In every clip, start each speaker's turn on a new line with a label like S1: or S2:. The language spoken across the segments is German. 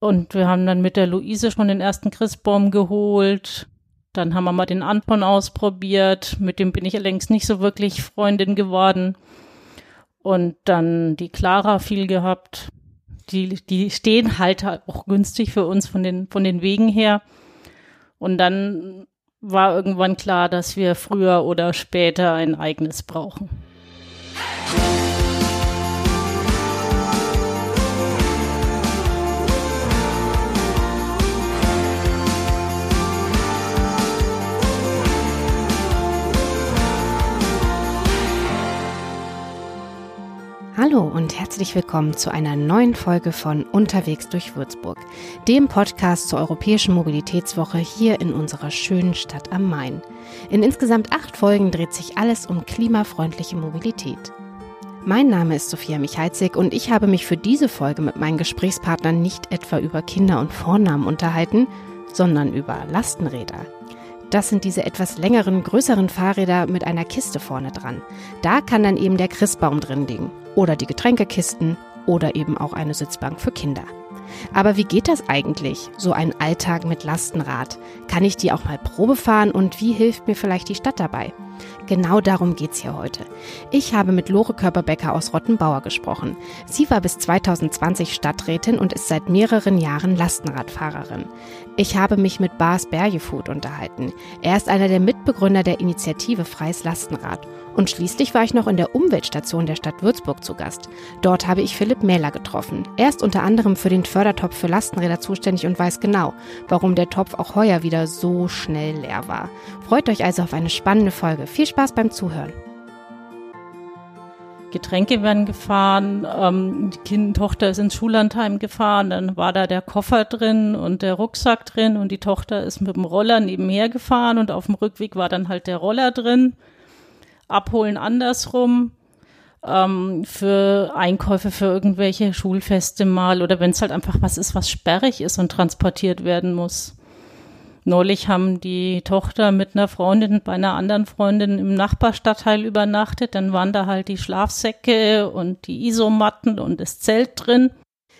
S1: Und wir haben dann mit der Luise schon den ersten Christbaum geholt. Dann haben wir mal den Anton ausprobiert. Mit dem bin ich allerdings nicht so wirklich Freundin geworden. Und dann die Clara viel gehabt. Die, die stehen halt auch günstig für uns von den, von den Wegen her. Und dann war irgendwann klar, dass wir früher oder später ein eigenes brauchen.
S2: Hallo und herzlich willkommen zu einer neuen Folge von Unterwegs durch Würzburg, dem Podcast zur Europäischen Mobilitätswoche hier in unserer schönen Stadt am Main. In insgesamt acht Folgen dreht sich alles um klimafreundliche Mobilität. Mein Name ist Sophia Michalzig und ich habe mich für diese Folge mit meinen Gesprächspartnern nicht etwa über Kinder und Vornamen unterhalten, sondern über Lastenräder. Das sind diese etwas längeren, größeren Fahrräder mit einer Kiste vorne dran. Da kann dann eben der Christbaum drin liegen oder die Getränkekisten oder eben auch eine Sitzbank für Kinder. Aber wie geht das eigentlich, so ein Alltag mit Lastenrad? Kann ich die auch mal Probe fahren und wie hilft mir vielleicht die Stadt dabei? Genau darum geht's hier heute. Ich habe mit Lore Körperbecker aus Rottenbauer gesprochen. Sie war bis 2020 Stadträtin und ist seit mehreren Jahren Lastenradfahrerin. Ich habe mich mit Bas Bergefood unterhalten. Er ist einer der Mitbegründer der Initiative Freies Lastenrad. Und schließlich war ich noch in der Umweltstation der Stadt Würzburg zu Gast. Dort habe ich Philipp Mähler getroffen. Er ist unter anderem für den Fördertopf für Lastenräder zuständig und weiß genau, warum der Topf auch heuer wieder so schnell leer war. Freut euch also auf eine spannende Folge. Viel Spaß beim Zuhören.
S1: Getränke werden gefahren, ähm, die kind Tochter ist ins Schullandheim gefahren, dann war da der Koffer drin und der Rucksack drin und die Tochter ist mit dem Roller nebenher gefahren und auf dem Rückweg war dann halt der Roller drin. Abholen andersrum, ähm, für Einkäufe für irgendwelche Schulfeste mal oder wenn es halt einfach was ist, was sperrig ist und transportiert werden muss. Neulich haben die Tochter mit einer Freundin bei einer anderen Freundin im Nachbarstadtteil übernachtet. Dann waren da halt die Schlafsäcke und die Isomatten und das Zelt drin.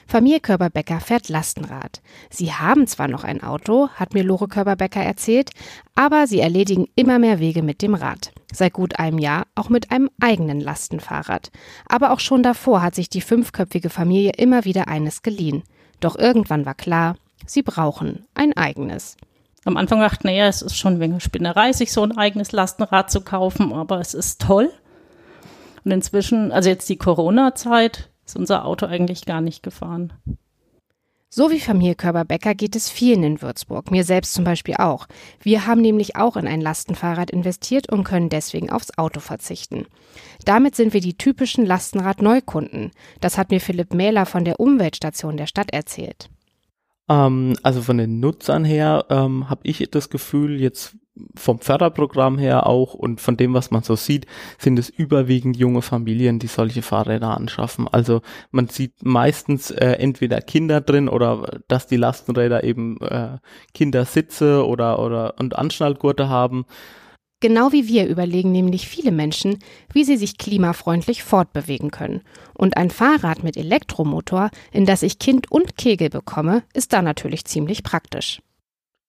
S2: Familie Körberbecker fährt Lastenrad. Sie haben zwar noch ein Auto, hat mir Lore Körberbecker erzählt, aber sie erledigen immer mehr Wege mit dem Rad. Seit gut einem Jahr auch mit einem eigenen Lastenfahrrad. Aber auch schon davor hat sich die fünfköpfige Familie immer wieder eines geliehen. Doch irgendwann war klar, sie brauchen ein eigenes.
S1: Am Anfang ich, naja, es ist schon wegen Spinnerei, sich so ein eigenes Lastenrad zu kaufen, aber es ist toll. Und inzwischen, also jetzt die Corona-Zeit, ist unser Auto eigentlich gar nicht gefahren.
S2: So wie Familie Körber-Becker geht es vielen in Würzburg, mir selbst zum Beispiel auch. Wir haben nämlich auch in ein Lastenfahrrad investiert und können deswegen aufs Auto verzichten. Damit sind wir die typischen Lastenrad-Neukunden. Das hat mir Philipp Mähler von der Umweltstation der Stadt erzählt.
S3: Ähm, also von den Nutzern her ähm, habe ich das Gefühl, jetzt vom Förderprogramm her auch und von dem, was man so sieht, sind es überwiegend junge Familien, die solche Fahrräder anschaffen. Also man sieht meistens äh, entweder Kinder drin oder dass die Lastenräder eben äh, Kindersitze oder oder und Anschnallgurte haben.
S2: Genau wie wir überlegen nämlich viele Menschen, wie sie sich klimafreundlich fortbewegen können. Und ein Fahrrad mit Elektromotor, in das ich Kind und Kegel bekomme, ist da natürlich ziemlich praktisch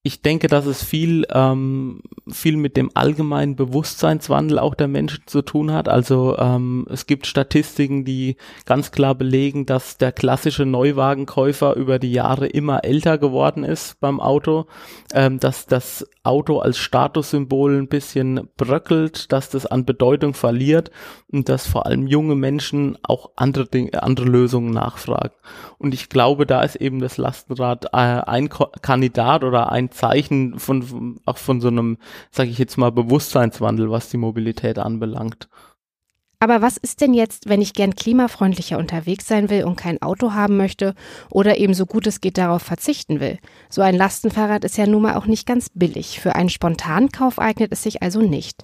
S3: ich denke, dass es viel, ähm, viel mit dem allgemeinen Bewusstseinswandel auch der Menschen zu tun hat. Also ähm, es gibt Statistiken, die ganz klar belegen, dass der klassische Neuwagenkäufer über die Jahre immer älter geworden ist beim Auto, ähm, dass das Auto als Statussymbol ein bisschen bröckelt, dass das an Bedeutung verliert und dass vor allem junge Menschen auch andere Dinge, andere Lösungen nachfragen. Und ich glaube, da ist eben das Lastenrad äh, ein Ko Kandidat oder ein Zeichen von auch von so einem, sage ich jetzt mal, Bewusstseinswandel, was die Mobilität anbelangt.
S2: Aber was ist denn jetzt, wenn ich gern klimafreundlicher unterwegs sein will und kein Auto haben möchte oder eben so gut es geht darauf verzichten will? So ein Lastenfahrrad ist ja nun mal auch nicht ganz billig. Für einen Spontankauf eignet es sich also nicht.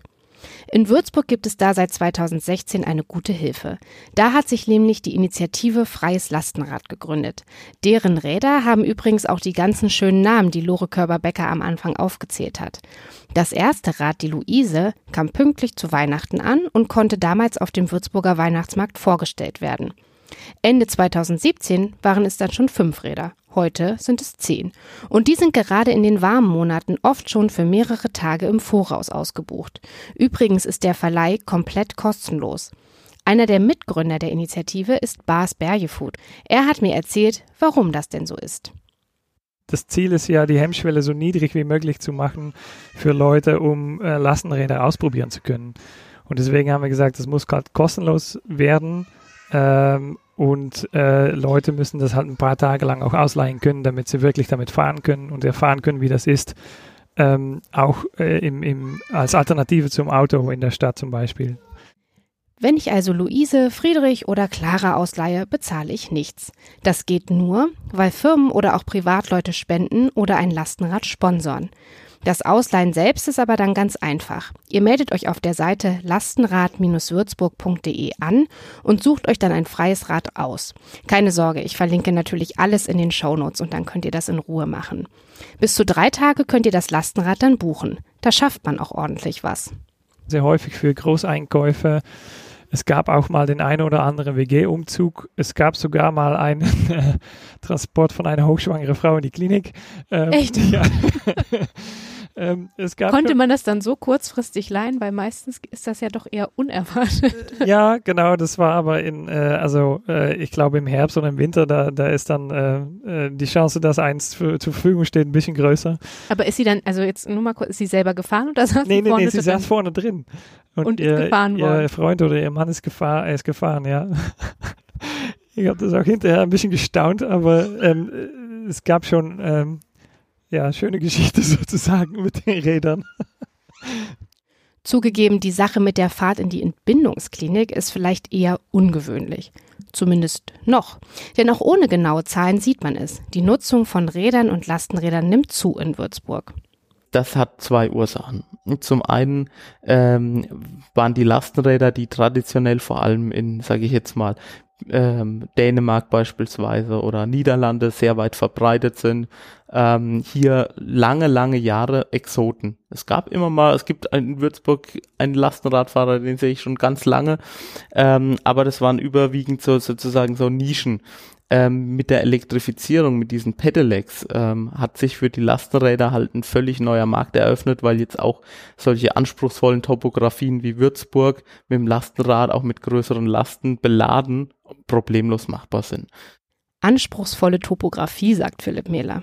S2: In Würzburg gibt es da seit 2016 eine gute Hilfe. Da hat sich nämlich die Initiative Freies Lastenrad gegründet. Deren Räder haben übrigens auch die ganzen schönen Namen, die Lore Körber-Becker am Anfang aufgezählt hat. Das erste Rad, die Luise, kam pünktlich zu Weihnachten an und konnte damals auf dem Würzburger Weihnachtsmarkt vorgestellt werden. Ende 2017 waren es dann schon fünf Räder. Heute sind es zehn. Und die sind gerade in den warmen Monaten oft schon für mehrere Tage im Voraus ausgebucht. Übrigens ist der Verleih komplett kostenlos. Einer der Mitgründer der Initiative ist Bas Bergefood. Er hat mir erzählt, warum das denn so ist.
S4: Das Ziel ist ja, die Hemmschwelle so niedrig wie möglich zu machen für Leute, um äh, Lastenräder ausprobieren zu können. Und deswegen haben wir gesagt, das muss gerade kostenlos werden. Ähm, und äh, Leute müssen das halt ein paar Tage lang auch ausleihen können, damit sie wirklich damit fahren können und erfahren können, wie das ist. Ähm, auch äh, im, im, als Alternative zum Auto in der Stadt zum Beispiel.
S2: Wenn ich also Luise, Friedrich oder Clara ausleihe, bezahle ich nichts. Das geht nur, weil Firmen oder auch Privatleute spenden oder ein Lastenrad sponsoren. Das Ausleihen selbst ist aber dann ganz einfach. Ihr meldet euch auf der Seite lastenrad-würzburg.de an und sucht euch dann ein freies Rad aus. Keine Sorge, ich verlinke natürlich alles in den Shownotes und dann könnt ihr das in Ruhe machen. Bis zu drei Tage könnt ihr das Lastenrad dann buchen. Da schafft man auch ordentlich was.
S4: Sehr häufig für Großeinkäufe es gab auch mal den einen oder anderen WG-Umzug. Es gab sogar mal einen äh, Transport von einer hochschwangeren Frau in die Klinik.
S2: Ähm, Echt? Ja. Ähm, Konnte man das dann so kurzfristig leihen, weil meistens ist das ja doch eher unerwartet.
S4: Äh, ja, genau, das war aber in, äh, also äh, ich glaube im Herbst oder im Winter, da, da ist dann äh, äh die Chance, dass eins für, zur Verfügung steht, ein bisschen größer.
S2: Aber ist sie dann, also jetzt nur mal kurz, ist sie selber gefahren oder saß
S4: nee,
S2: sie vorne
S4: Nee, nee, sie saß vorne drin.
S2: Und, und ihr, ist gefahren worden.
S4: Ihr Freund oder ihr Mann ist, gefahr, ist gefahren, ja. ich habe das auch hinterher ein bisschen gestaunt, aber ähm, es gab schon ähm, ja, schöne Geschichte sozusagen mit den Rädern.
S2: Zugegeben, die Sache mit der Fahrt in die Entbindungsklinik ist vielleicht eher ungewöhnlich. Zumindest noch. Denn auch ohne genaue Zahlen sieht man es. Die Nutzung von Rädern und Lastenrädern nimmt zu in Würzburg.
S3: Das hat zwei Ursachen. Zum einen ähm, waren die Lastenräder, die traditionell vor allem in, sage ich jetzt mal, ähm, Dänemark beispielsweise oder Niederlande sehr weit verbreitet sind, ähm, hier lange, lange Jahre Exoten. Es gab immer mal, es gibt in Würzburg einen Lastenradfahrer, den sehe ich schon ganz lange, ähm, aber das waren überwiegend so sozusagen so Nischen ähm, mit der Elektrifizierung, mit diesen Pedelecs, ähm, hat sich für die Lastenräder halt ein völlig neuer Markt eröffnet, weil jetzt auch solche anspruchsvollen Topografien wie Würzburg mit dem Lastenrad auch mit größeren Lasten beladen problemlos machbar sind.
S2: Anspruchsvolle Topografie, sagt Philipp Mähler.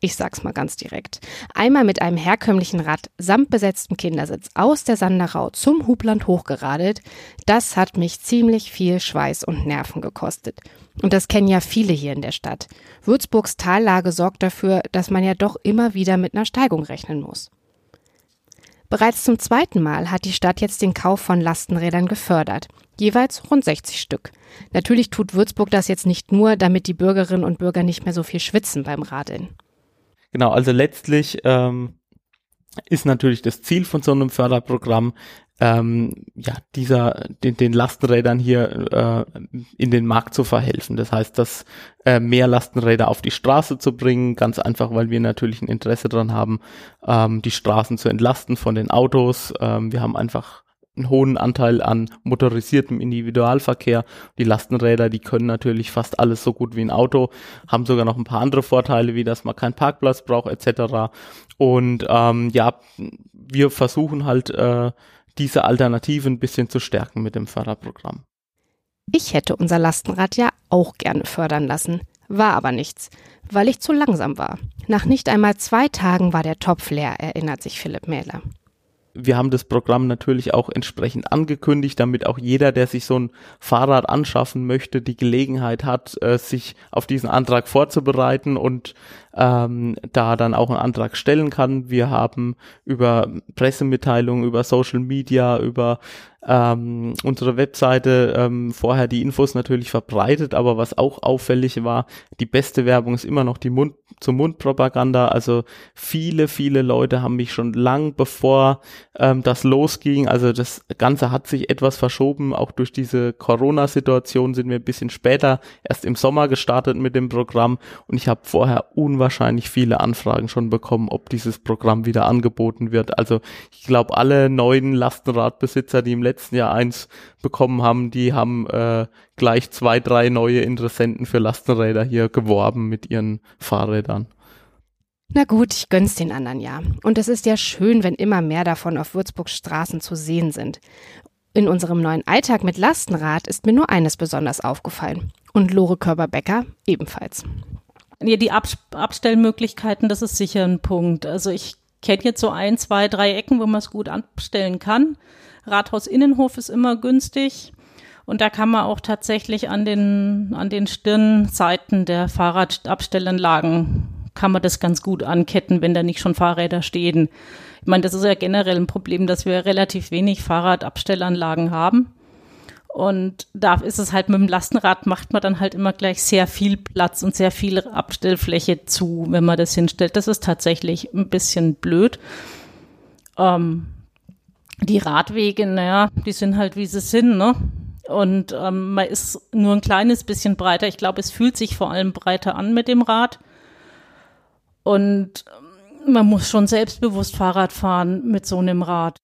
S2: Ich sag's mal ganz direkt. Einmal mit einem herkömmlichen Rad samt besetztem Kindersitz aus der Sanderau zum Hubland hochgeradelt, das hat mich ziemlich viel Schweiß und Nerven gekostet. Und das kennen ja viele hier in der Stadt. Würzburgs Tallage sorgt dafür, dass man ja doch immer wieder mit einer Steigung rechnen muss. Bereits zum zweiten Mal hat die Stadt jetzt den Kauf von Lastenrädern gefördert, jeweils rund 60 Stück. Natürlich tut Würzburg das jetzt nicht nur, damit die Bürgerinnen und Bürger nicht mehr so viel schwitzen beim Radeln.
S3: Genau, also letztlich ähm, ist natürlich das Ziel von so einem Förderprogramm, ähm, ja, dieser, den, den Lastenrädern hier äh, in den Markt zu verhelfen. Das heißt, dass äh, mehr Lastenräder auf die Straße zu bringen, ganz einfach, weil wir natürlich ein Interesse daran haben, ähm, die Straßen zu entlasten von den Autos. Ähm, wir haben einfach einen hohen Anteil an motorisiertem Individualverkehr. Die Lastenräder, die können natürlich fast alles so gut wie ein Auto, haben sogar noch ein paar andere Vorteile, wie dass man keinen Parkplatz braucht etc. Und ähm, ja, wir versuchen halt äh, diese Alternative ein bisschen zu stärken mit dem Förderprogramm.
S2: Ich hätte unser Lastenrad ja auch gerne fördern lassen, war aber nichts, weil ich zu langsam war. Nach nicht einmal zwei Tagen war der Topf leer, erinnert sich Philipp Mähler
S3: wir haben das Programm natürlich auch entsprechend angekündigt, damit auch jeder, der sich so ein Fahrrad anschaffen möchte, die Gelegenheit hat, äh, sich auf diesen Antrag vorzubereiten und ähm, da dann auch einen Antrag stellen kann. Wir haben über Pressemitteilungen, über Social Media, über ähm, unsere Webseite ähm, vorher die Infos natürlich verbreitet, aber was auch auffällig war, die beste Werbung ist immer noch die Mund zum Mundpropaganda. Also viele, viele Leute haben mich schon lang bevor ähm, das losging, also das Ganze hat sich etwas verschoben, auch durch diese Corona-Situation sind wir ein bisschen später, erst im Sommer gestartet mit dem Programm und ich habe vorher unwahrscheinlich viele Anfragen schon bekommen, ob dieses Programm wieder angeboten wird. Also ich glaube, alle neuen Lastenradbesitzer, die im letzten letzten Jahr eins bekommen haben, die haben äh, gleich zwei, drei neue Interessenten für Lastenräder hier geworben mit ihren Fahrrädern.
S2: Na gut, ich gönn's den anderen ja. Und es ist ja schön, wenn immer mehr davon auf Würzburgs Straßen zu sehen sind. In unserem neuen Alltag mit Lastenrad ist mir nur eines besonders aufgefallen. Und Lore Körber-Becker ebenfalls.
S1: Ja, die Ab Abstellmöglichkeiten, das ist sicher ein Punkt. Also ich kenne jetzt so ein, zwei, drei Ecken, wo man es gut abstellen kann. Rathaus Innenhof ist immer günstig. Und da kann man auch tatsächlich an den, an den Stirnseiten der Fahrradabstellanlagen kann man das ganz gut anketten, wenn da nicht schon Fahrräder stehen. Ich meine, das ist ja generell ein Problem, dass wir relativ wenig Fahrradabstellanlagen haben. Und da ist es halt mit dem Lastenrad macht man dann halt immer gleich sehr viel Platz und sehr viel Abstellfläche zu, wenn man das hinstellt. Das ist tatsächlich ein bisschen blöd. Ähm, die Radwege, naja, die sind halt wie sie sind, ne? Und ähm, man ist nur ein kleines bisschen breiter. Ich glaube, es fühlt sich vor allem breiter an mit dem Rad. Und man muss schon selbstbewusst Fahrrad fahren mit so einem Rad.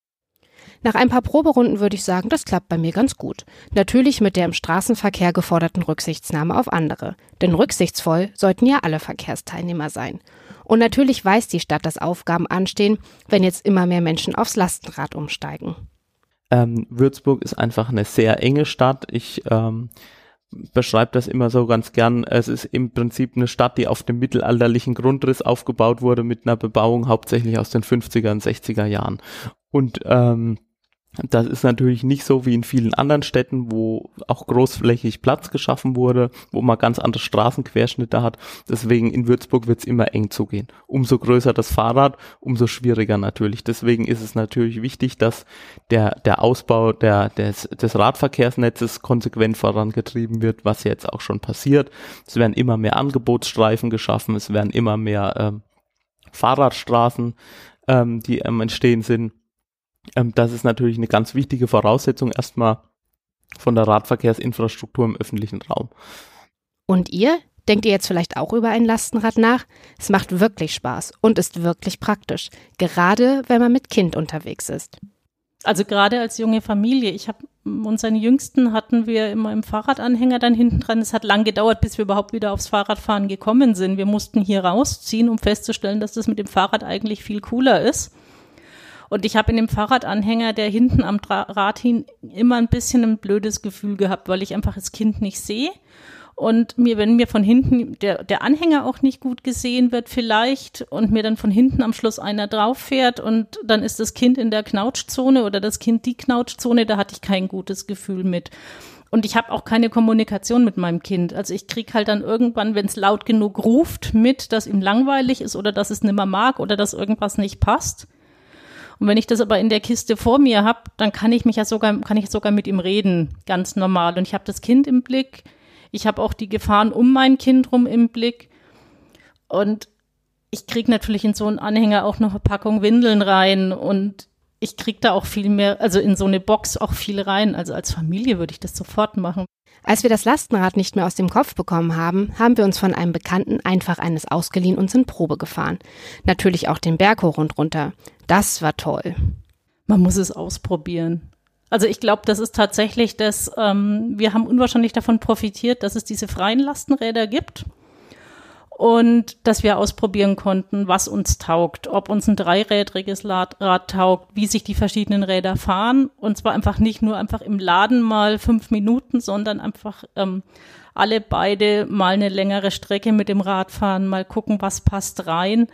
S2: Nach ein paar Proberunden würde ich sagen, das klappt bei mir ganz gut. Natürlich mit der im Straßenverkehr geforderten Rücksichtsnahme auf andere. Denn rücksichtsvoll sollten ja alle Verkehrsteilnehmer sein. Und natürlich weiß die Stadt, dass Aufgaben anstehen, wenn jetzt immer mehr Menschen aufs Lastenrad umsteigen.
S3: Ähm, Würzburg ist einfach eine sehr enge Stadt. Ich ähm, beschreibt das immer so ganz gern. Es ist im Prinzip eine Stadt, die auf dem mittelalterlichen Grundriss aufgebaut wurde mit einer Bebauung hauptsächlich aus den 50er und 60er Jahren. Und ähm, das ist natürlich nicht so wie in vielen anderen Städten, wo auch großflächig Platz geschaffen wurde, wo man ganz andere Straßenquerschnitte hat. Deswegen in Würzburg wird es immer eng zugehen. Umso größer das Fahrrad, umso schwieriger natürlich. Deswegen ist es natürlich wichtig, dass der, der Ausbau der, des, des Radverkehrsnetzes konsequent vorangetrieben wird, was jetzt auch schon passiert. Es werden immer mehr Angebotsstreifen geschaffen, es werden immer mehr ähm, Fahrradstraßen, ähm, die ähm, entstehen sind ähm, das ist natürlich eine ganz wichtige Voraussetzung erstmal von der Radverkehrsinfrastruktur im öffentlichen Raum.
S2: Und ihr? Denkt ihr jetzt vielleicht auch über ein Lastenrad nach? Es macht wirklich Spaß und ist wirklich praktisch, gerade wenn man mit Kind unterwegs ist.
S1: Also gerade als junge Familie. Ich habe unseren Jüngsten hatten wir immer im Fahrradanhänger dann hinten dran. Es hat lang gedauert, bis wir überhaupt wieder aufs Fahrradfahren gekommen sind. Wir mussten hier rausziehen, um festzustellen, dass das mit dem Fahrrad eigentlich viel cooler ist. Und ich habe in dem Fahrradanhänger, der hinten am Rad hing, immer ein bisschen ein blödes Gefühl gehabt, weil ich einfach das Kind nicht sehe. Und mir, wenn mir von hinten der, der Anhänger auch nicht gut gesehen wird, vielleicht, und mir dann von hinten am Schluss einer drauf fährt und dann ist das Kind in der Knautschzone oder das Kind die Knautschzone, da hatte ich kein gutes Gefühl mit. Und ich habe auch keine Kommunikation mit meinem Kind. Also ich krieg halt dann irgendwann, wenn es laut genug ruft, mit, dass ihm langweilig ist oder dass es nimmer mag oder dass irgendwas nicht passt. Und wenn ich das aber in der Kiste vor mir habe, dann kann ich mich ja sogar, kann ich sogar mit ihm reden, ganz normal. Und ich habe das Kind im Blick. Ich habe auch die Gefahren um mein Kind rum im Blick. Und ich krieg natürlich in so einen Anhänger auch noch eine Packung Windeln rein und ich krieg da auch viel mehr, also in so eine Box auch viel rein. Also als Familie würde ich das sofort machen.
S2: Als wir das Lastenrad nicht mehr aus dem Kopf bekommen haben, haben wir uns von einem Bekannten einfach eines ausgeliehen und sind Probe gefahren. Natürlich auch den Berg hoch und runter. Das war toll.
S1: Man muss es ausprobieren. Also ich glaube, das ist tatsächlich das, ähm, wir haben unwahrscheinlich davon profitiert, dass es diese freien Lastenräder gibt und dass wir ausprobieren konnten, was uns taugt, ob uns ein dreirädriges Rad taugt, wie sich die verschiedenen Räder fahren und zwar einfach nicht nur einfach im Laden mal fünf Minuten, sondern einfach ähm, alle beide mal eine längere Strecke mit dem Rad fahren, mal gucken, was passt rein.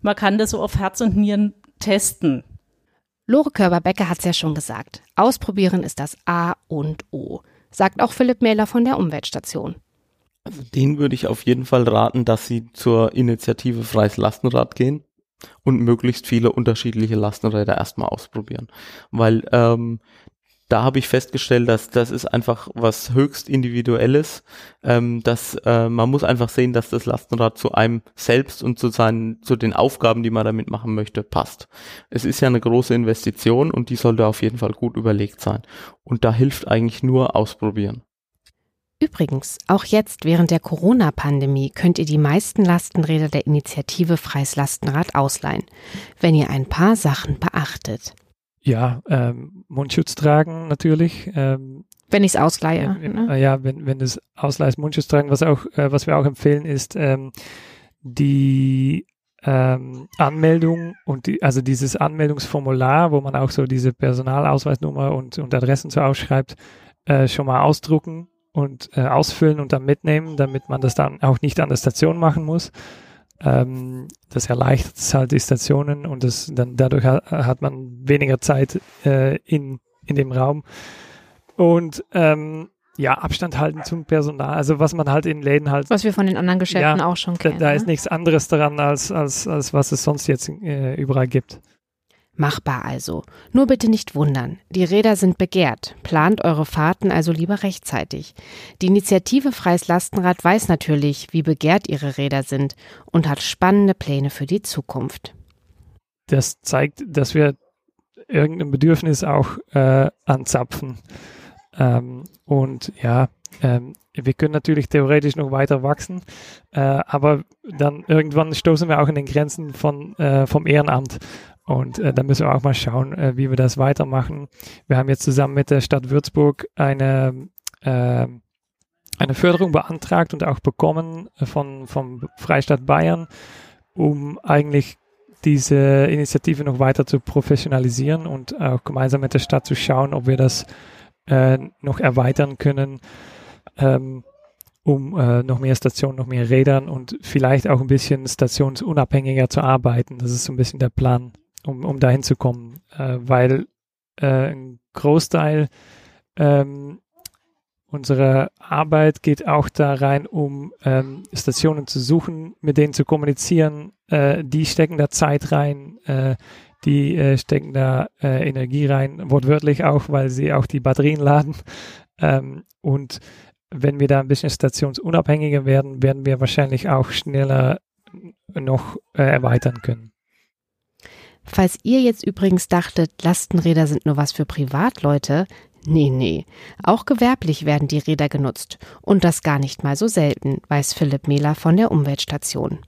S1: Man kann das so auf Herz und Nieren testen.
S2: Lore Körber-Becker hat es ja schon gesagt. Ausprobieren ist das A und O, sagt auch Philipp Mähler von der Umweltstation.
S3: Also den würde ich auf jeden Fall raten, dass sie zur Initiative Freies Lastenrad gehen und möglichst viele unterschiedliche Lastenräder erstmal ausprobieren. Weil ähm, da habe ich festgestellt, dass das ist einfach was höchst individuelles. Ähm, dass äh, man muss einfach sehen, dass das Lastenrad zu einem selbst und zu seinen zu den Aufgaben, die man damit machen möchte, passt. Es ist ja eine große Investition und die sollte auf jeden Fall gut überlegt sein. Und da hilft eigentlich nur ausprobieren.
S2: Übrigens, auch jetzt während der Corona-Pandemie könnt ihr die meisten Lastenräder der Initiative Freies Lastenrad ausleihen, wenn ihr ein paar Sachen beachtet.
S4: Ja, ähm, Mundschutz tragen natürlich. Ähm,
S2: wenn ich es ausleihe.
S4: Ne? Äh, ja, wenn, wenn du es ausleihst, Mundschutz tragen. Was, auch, äh, was wir auch empfehlen, ist ähm, die ähm, Anmeldung und die, also dieses Anmeldungsformular, wo man auch so diese Personalausweisnummer und, und Adressen so ausschreibt, äh, schon mal ausdrucken und äh, ausfüllen und dann mitnehmen, damit man das dann auch nicht an der Station machen muss. Ähm, das erleichtert halt die Stationen und das, dann dadurch ha hat man weniger Zeit äh, in, in dem Raum. Und ähm, ja, Abstand halten zum Personal. Also was man halt in Läden halt.
S2: Was wir von den anderen Geschäften ja, auch schon kennen.
S4: Da, da
S2: ne?
S4: ist nichts anderes daran, als, als, als was es sonst jetzt äh, überall gibt.
S2: Machbar also. Nur bitte nicht wundern. Die Räder sind begehrt. Plant eure Fahrten also lieber rechtzeitig. Die Initiative Freies Lastenrad weiß natürlich, wie begehrt ihre Räder sind und hat spannende Pläne für die Zukunft.
S4: Das zeigt, dass wir irgendein Bedürfnis auch äh, anzapfen. Ähm, und ja, ähm, wir können natürlich theoretisch noch weiter wachsen, äh, aber dann irgendwann stoßen wir auch in den Grenzen von, äh, vom Ehrenamt. Und äh, da müssen wir auch mal schauen, äh, wie wir das weitermachen. Wir haben jetzt zusammen mit der Stadt Würzburg eine, äh, eine Förderung beantragt und auch bekommen von, vom Freistaat Bayern, um eigentlich diese Initiative noch weiter zu professionalisieren und auch gemeinsam mit der Stadt zu schauen, ob wir das äh, noch erweitern können, ähm, um äh, noch mehr Stationen, noch mehr Rädern und vielleicht auch ein bisschen stationsunabhängiger zu arbeiten. Das ist so ein bisschen der Plan um, um dahin zu kommen, äh, weil äh, ein Großteil ähm, unserer Arbeit geht auch da rein, um ähm, Stationen zu suchen, mit denen zu kommunizieren. Äh, die stecken da Zeit rein, äh, die äh, stecken da äh, Energie rein, wortwörtlich auch, weil sie auch die Batterien laden. Ähm, und wenn wir da ein bisschen stationsunabhängiger werden, werden wir wahrscheinlich auch schneller noch äh, erweitern können.
S2: Falls ihr jetzt übrigens dachtet, Lastenräder sind nur was für Privatleute, nee, nee. Auch gewerblich werden die Räder genutzt. Und das gar nicht mal so selten, weiß Philipp Mehler von der Umweltstation.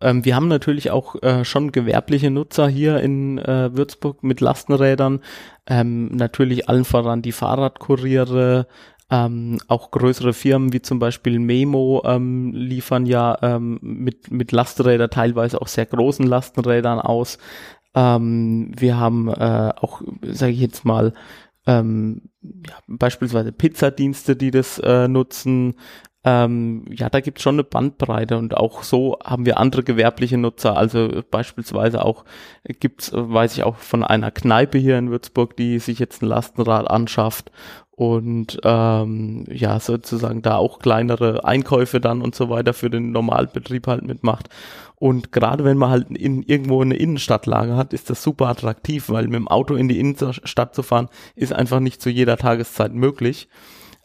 S3: Ähm, wir haben natürlich auch äh, schon gewerbliche Nutzer hier in äh, Würzburg mit Lastenrädern. Ähm, natürlich allen voran die Fahrradkuriere, ähm, auch größere Firmen wie zum Beispiel Memo ähm, liefern ja ähm, mit, mit Lastenrädern teilweise auch sehr großen Lastenrädern aus. Ähm, wir haben äh, auch, sage ich jetzt mal, ähm, ja, beispielsweise Pizzadienste, die das äh, nutzen. Ähm, ja, da gibt es schon eine Bandbreite und auch so haben wir andere gewerbliche Nutzer. Also beispielsweise auch gibt's, weiß ich auch von einer Kneipe hier in Würzburg, die sich jetzt ein Lastenrad anschafft und ähm, ja sozusagen da auch kleinere Einkäufe dann und so weiter für den Normalbetrieb halt mitmacht. Und gerade wenn man halt in irgendwo eine Innenstadtlage hat, ist das super attraktiv, weil mit dem Auto in die Innenstadt zu fahren, ist einfach nicht zu jeder Tageszeit möglich.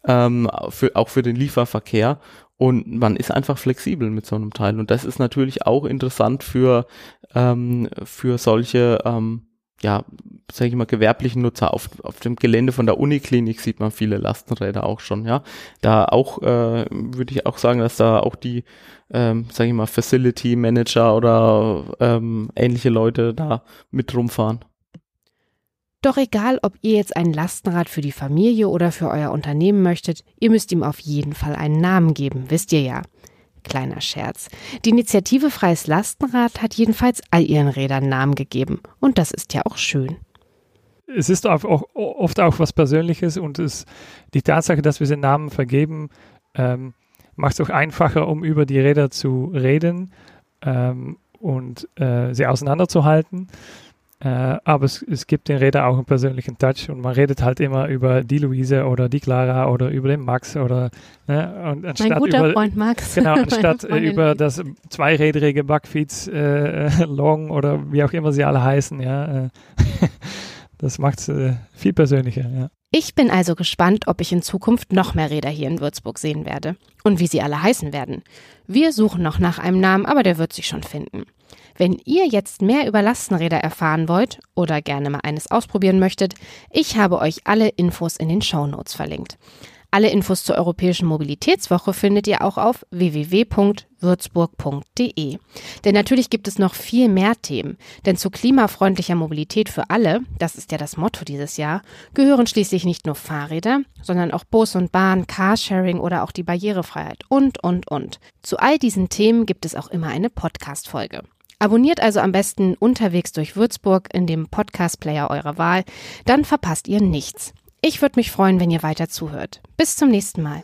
S3: Ähm, für, auch für den Lieferverkehr. Und man ist einfach flexibel mit so einem Teil. Und das ist natürlich auch interessant für, ähm, für solche ähm, ja, sage ich mal, gewerblichen Nutzer. Auf, auf dem Gelände von der Uniklinik sieht man viele Lastenräder auch schon, ja. Da auch, äh, würde ich auch sagen, dass da auch die, ähm, sage ich mal, Facility Manager oder ähm, ähnliche Leute da mit rumfahren.
S2: Doch egal, ob ihr jetzt ein Lastenrad für die Familie oder für euer Unternehmen möchtet, ihr müsst ihm auf jeden Fall einen Namen geben, wisst ihr ja. Kleiner Scherz. Die Initiative Freies Lastenrad hat jedenfalls all ihren Rädern Namen gegeben. Und das ist ja auch schön.
S4: Es ist auch, oft auch was Persönliches und es, die Tatsache, dass wir den Namen vergeben, ähm, macht es auch einfacher, um über die Räder zu reden ähm, und äh, sie auseinanderzuhalten. Äh, aber es, es gibt den Räder auch einen persönlichen Touch und man redet halt immer über die Luise oder die Clara oder über den Max oder
S2: ne, und anstatt mein guter
S4: über,
S2: Freund Max.
S4: Genau, anstatt über das zweirädrige Bugfeeds äh, Long oder wie auch immer sie alle heißen, ja. Äh, das macht es äh, viel persönlicher, ja.
S2: Ich bin also gespannt, ob ich in Zukunft noch mehr Räder hier in Würzburg sehen werde und wie sie alle heißen werden. Wir suchen noch nach einem Namen, aber der wird sich schon finden. Wenn ihr jetzt mehr über Lastenräder erfahren wollt oder gerne mal eines ausprobieren möchtet, ich habe euch alle Infos in den Show Notes verlinkt. Alle Infos zur Europäischen Mobilitätswoche findet ihr auch auf www.würzburg.de. Denn natürlich gibt es noch viel mehr Themen. Denn zu klimafreundlicher Mobilität für alle, das ist ja das Motto dieses Jahr, gehören schließlich nicht nur Fahrräder, sondern auch Bus und Bahn, Carsharing oder auch die Barrierefreiheit und, und, und. Zu all diesen Themen gibt es auch immer eine Podcast-Folge. Abonniert also am besten unterwegs durch Würzburg in dem Podcast-Player eurer Wahl, dann verpasst ihr nichts. Ich würde mich freuen, wenn ihr weiter zuhört. Bis zum nächsten Mal.